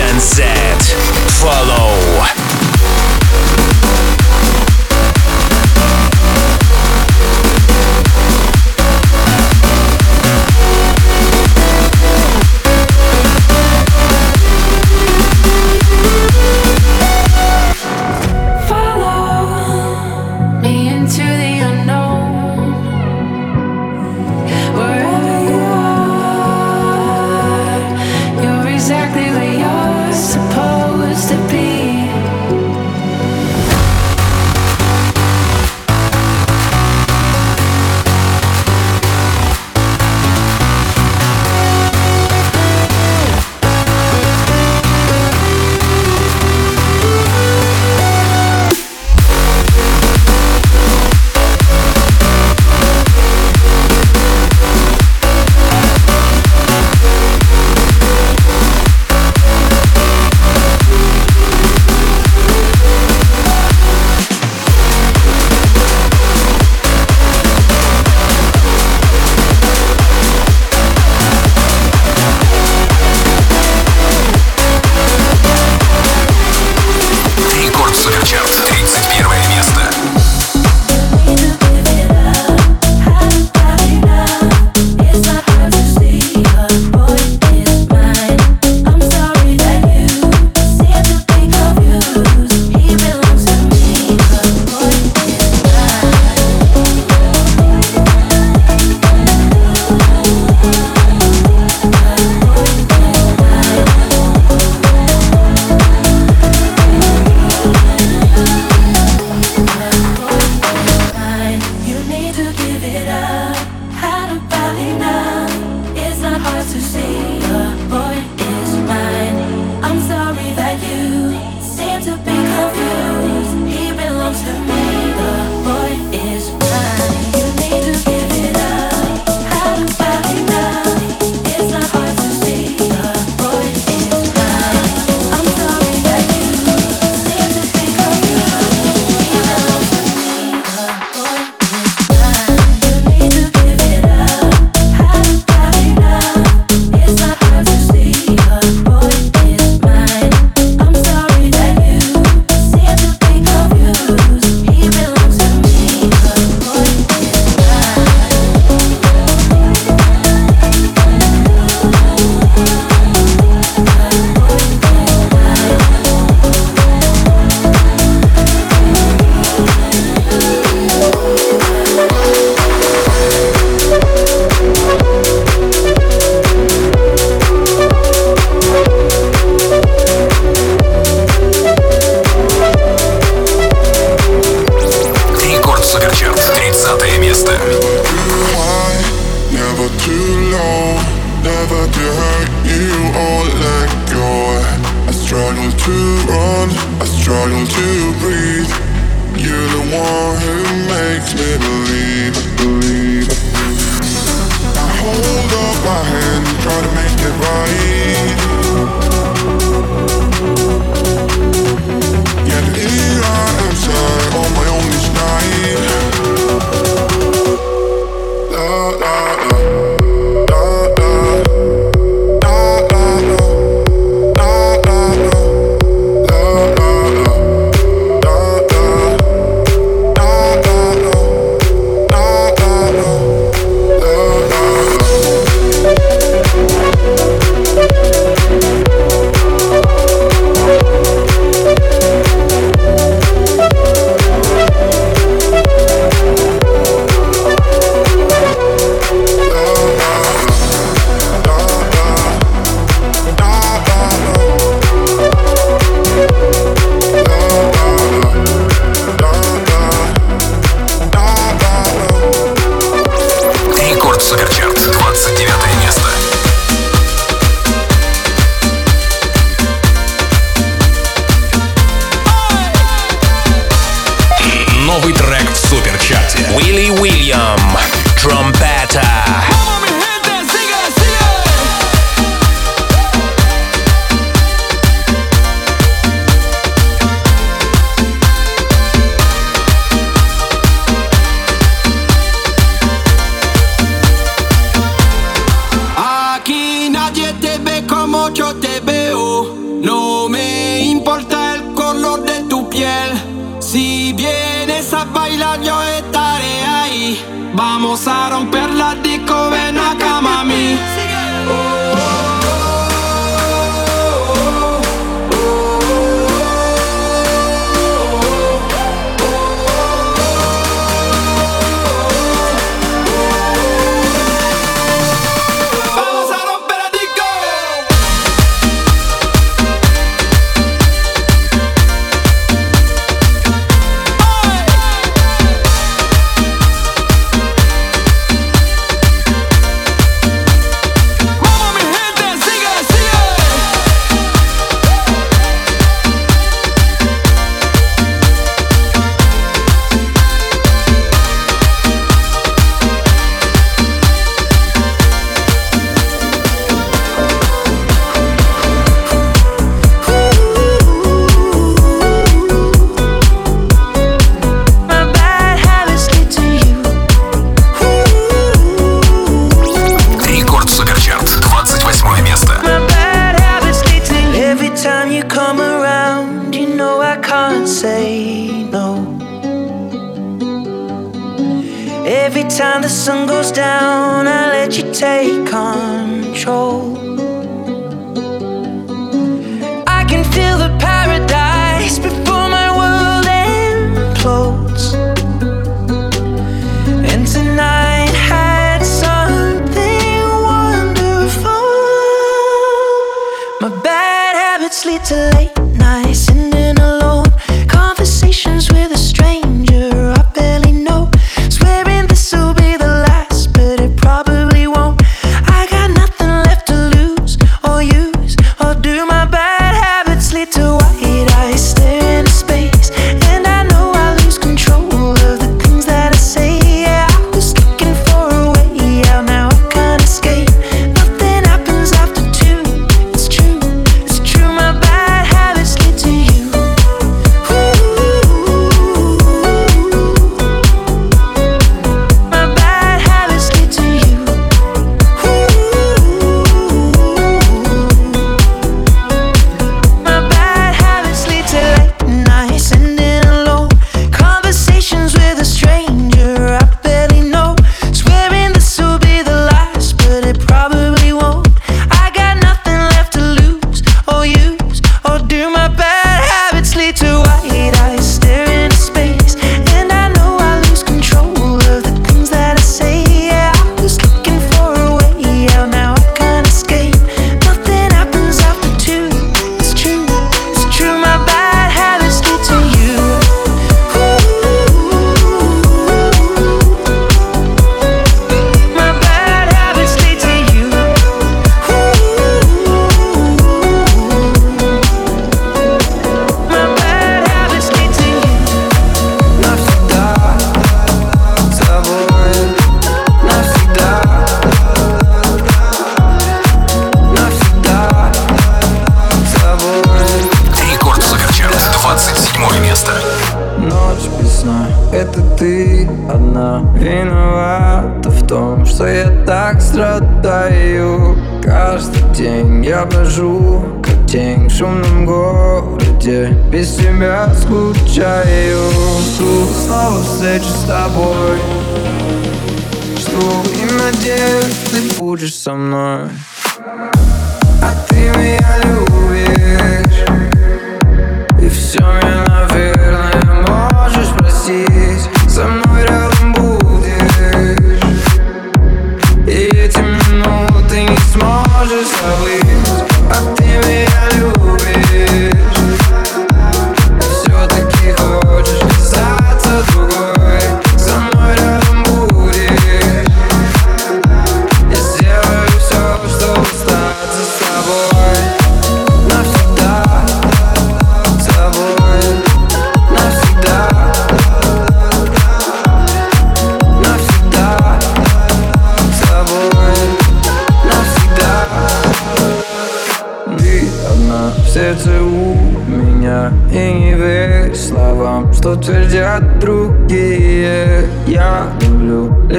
Exactly a romper la ven acá, mami. Oh. что я так страдаю. Каждый день я брожу, как тень в шумном городе. Без тебя скучаю. Жду снова встречу с тобой. Жду и надеюсь, ты будешь со мной. А ты меня любишь. И все мне, наверное, можешь простить. just love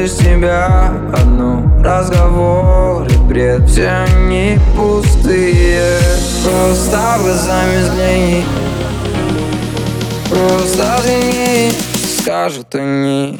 лишь тебя. Одну Разговоры, бред, все они пустые. Просто глазами взгляни Просто взгляни, скажут они.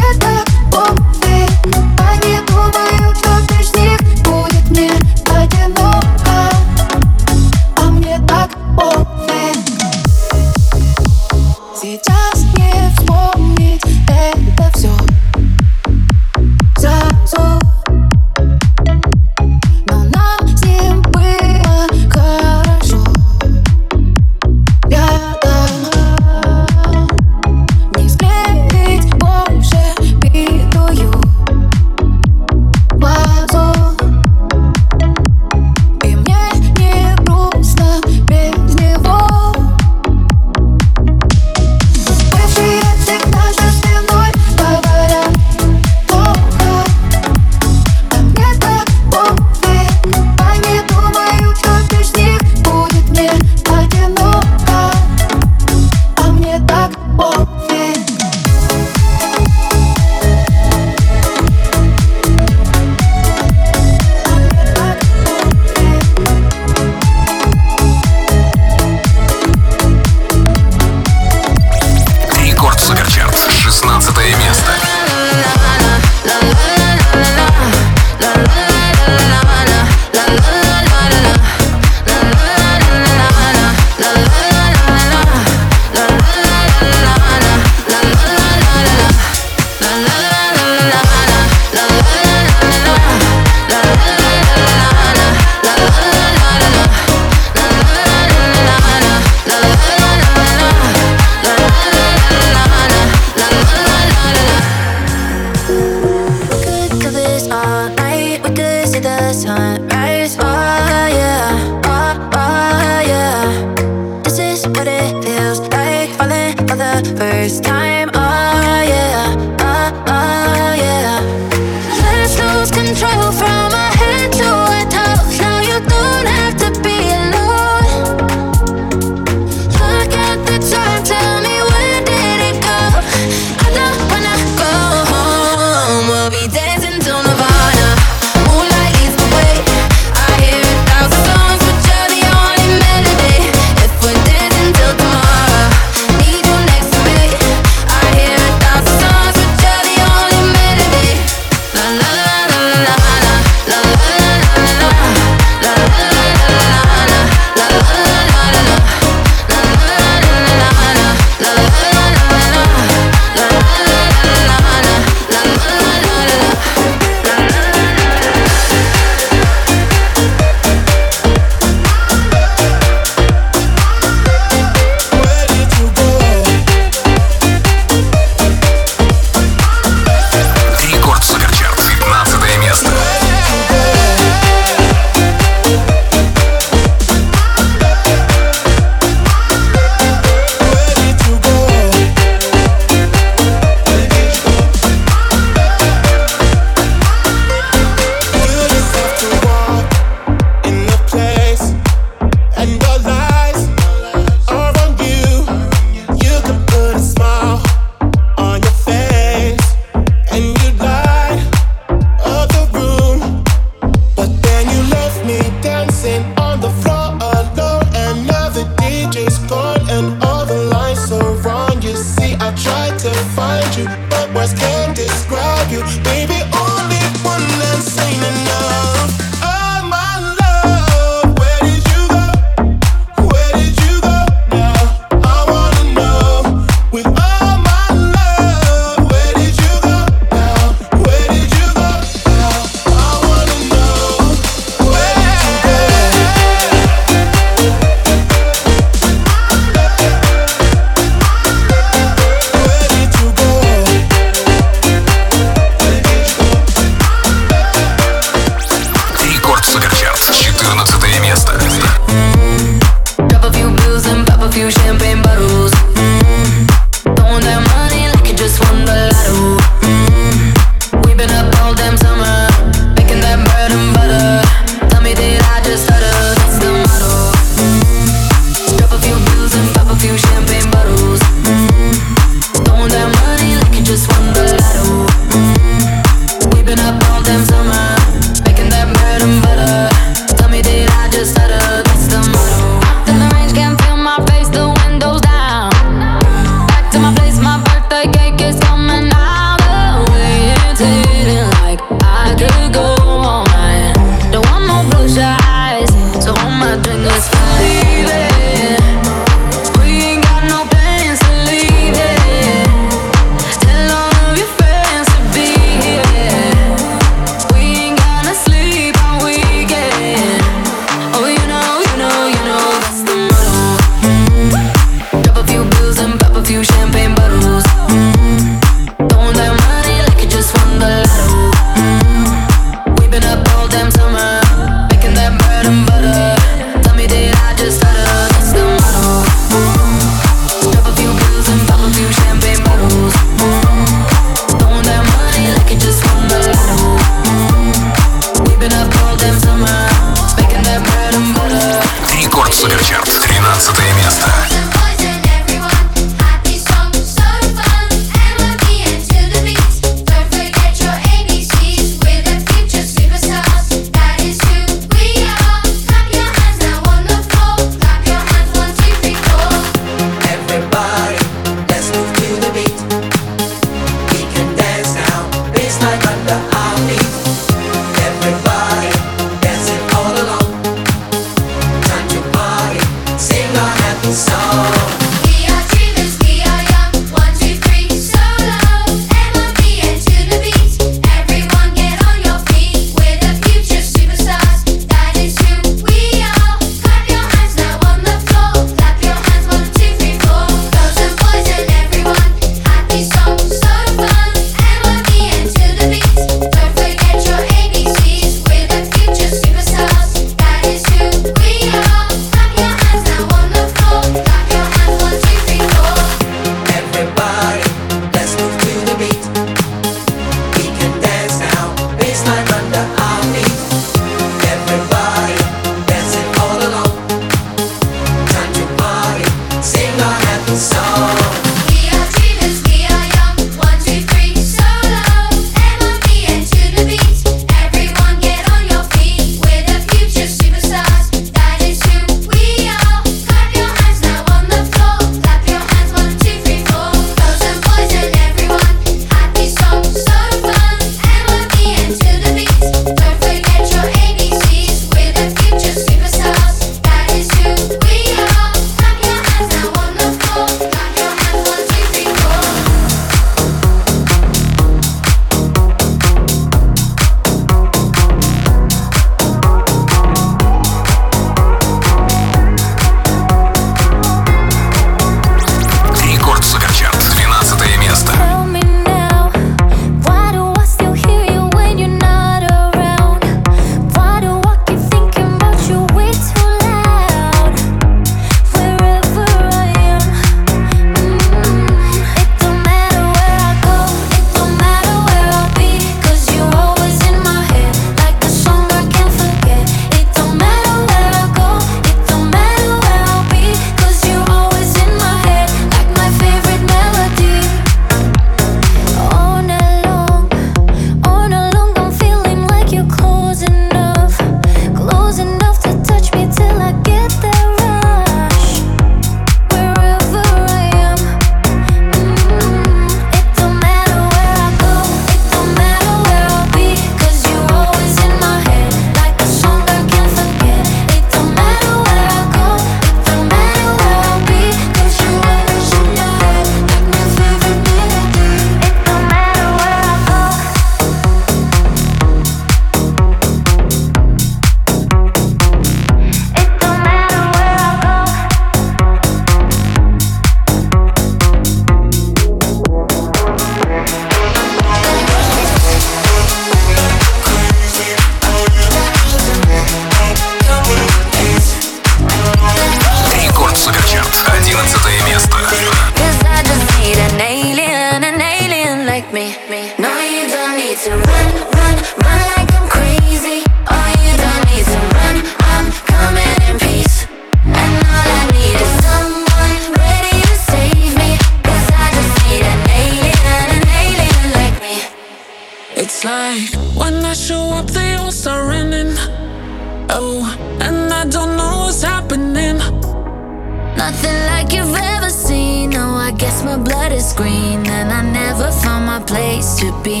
nothing like you've ever seen. Oh, I guess my blood is green, and I never found my place to be.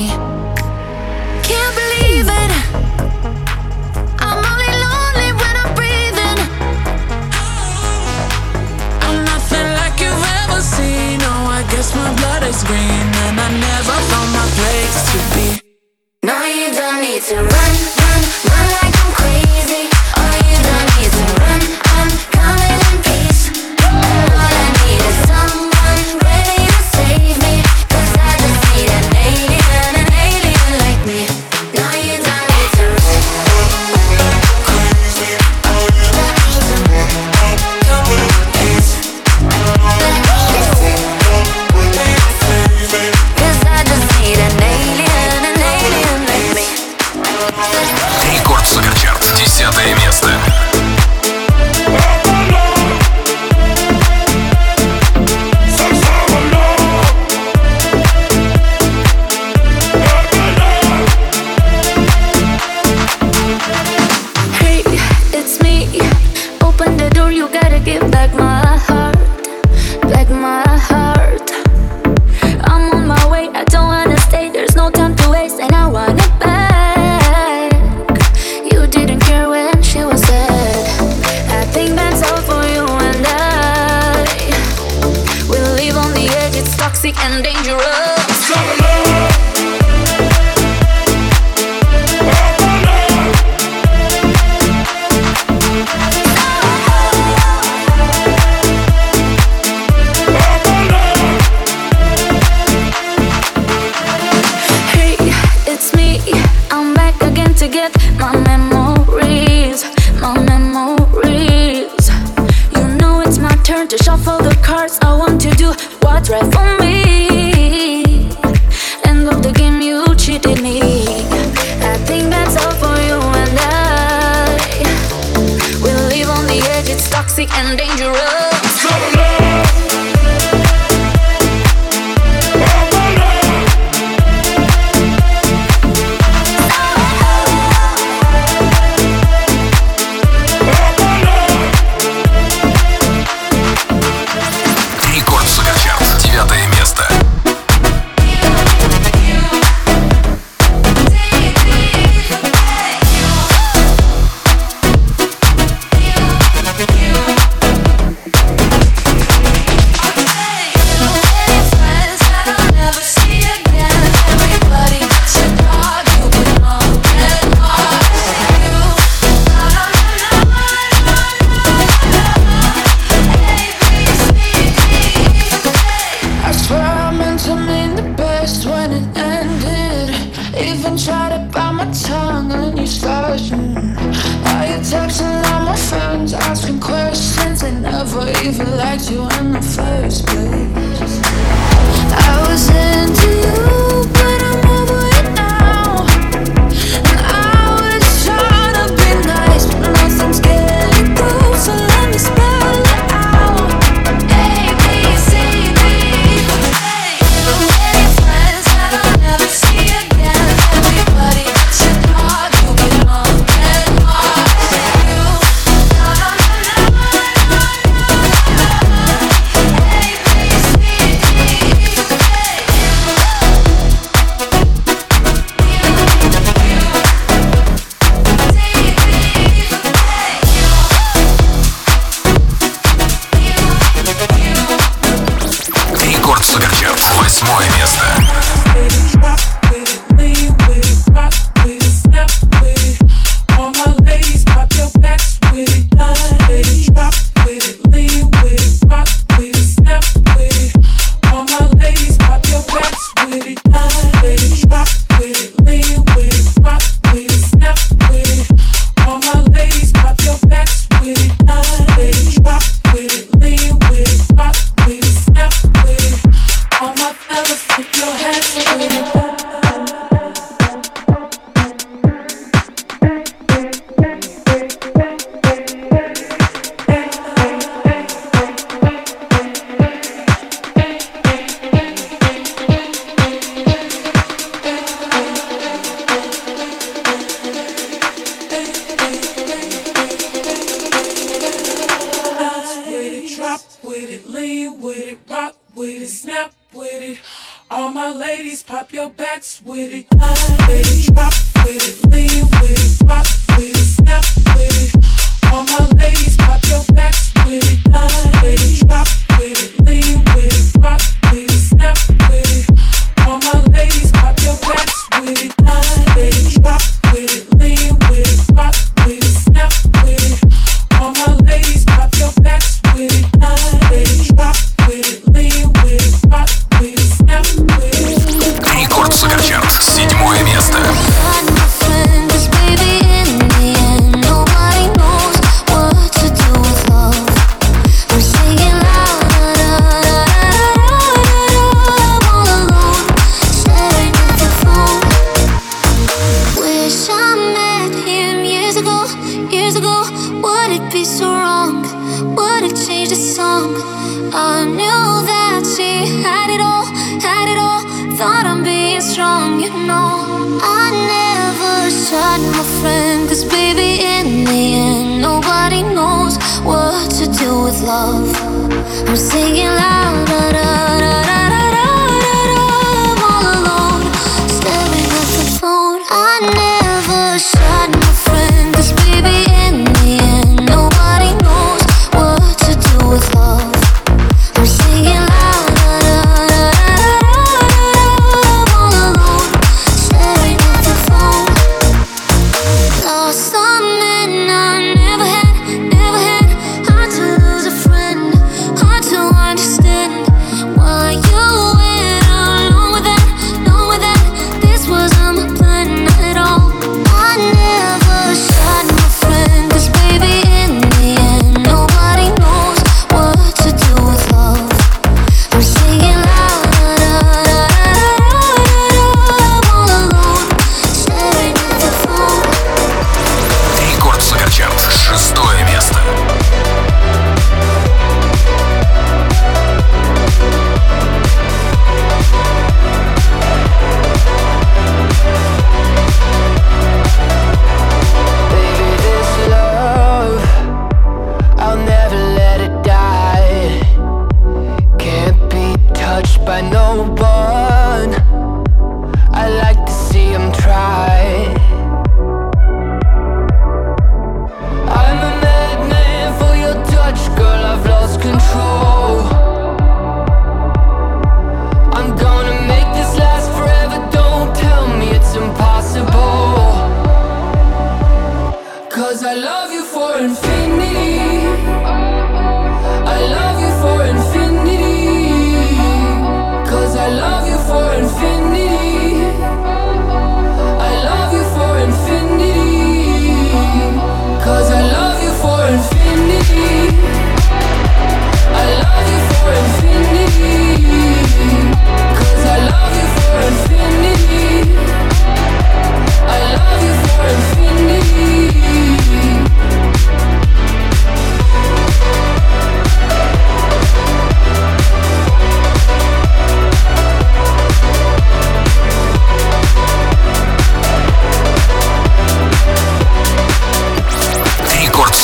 Can't believe it. I'm only lonely when I'm breathing. I'm nothing like you've ever seen. Oh, I guess my blood is green, and I never found my place to be. Now you don't need to run, run, run.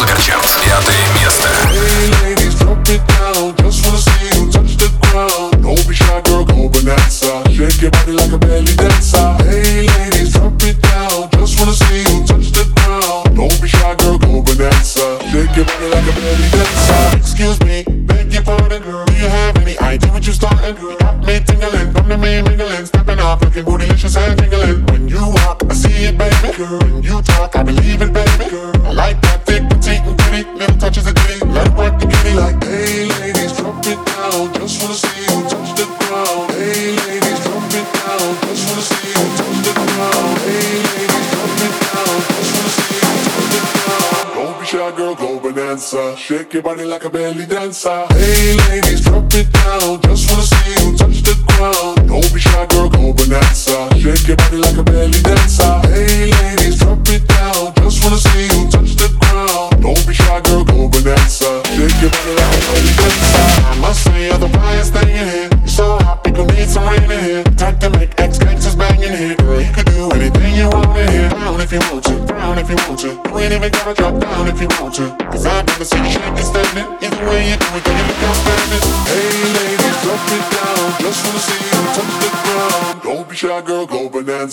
Суперчарт. Пятое место. Hey ladies, answer.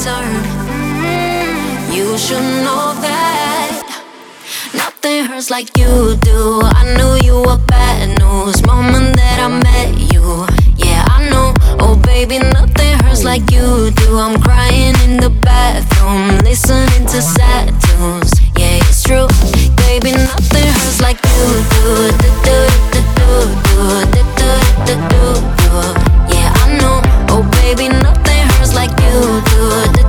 turn. You should know that nothing hurts like you do. I knew you were bad news moment that I met you. Yeah, I know. Oh, baby, nothing hurts like you do. I'm crying in the bathroom, listening to sad tunes. Yeah, it's true. Baby, nothing hurts like you do. Do. Yeah, I know. Oh, baby, nothing hurts like you do good.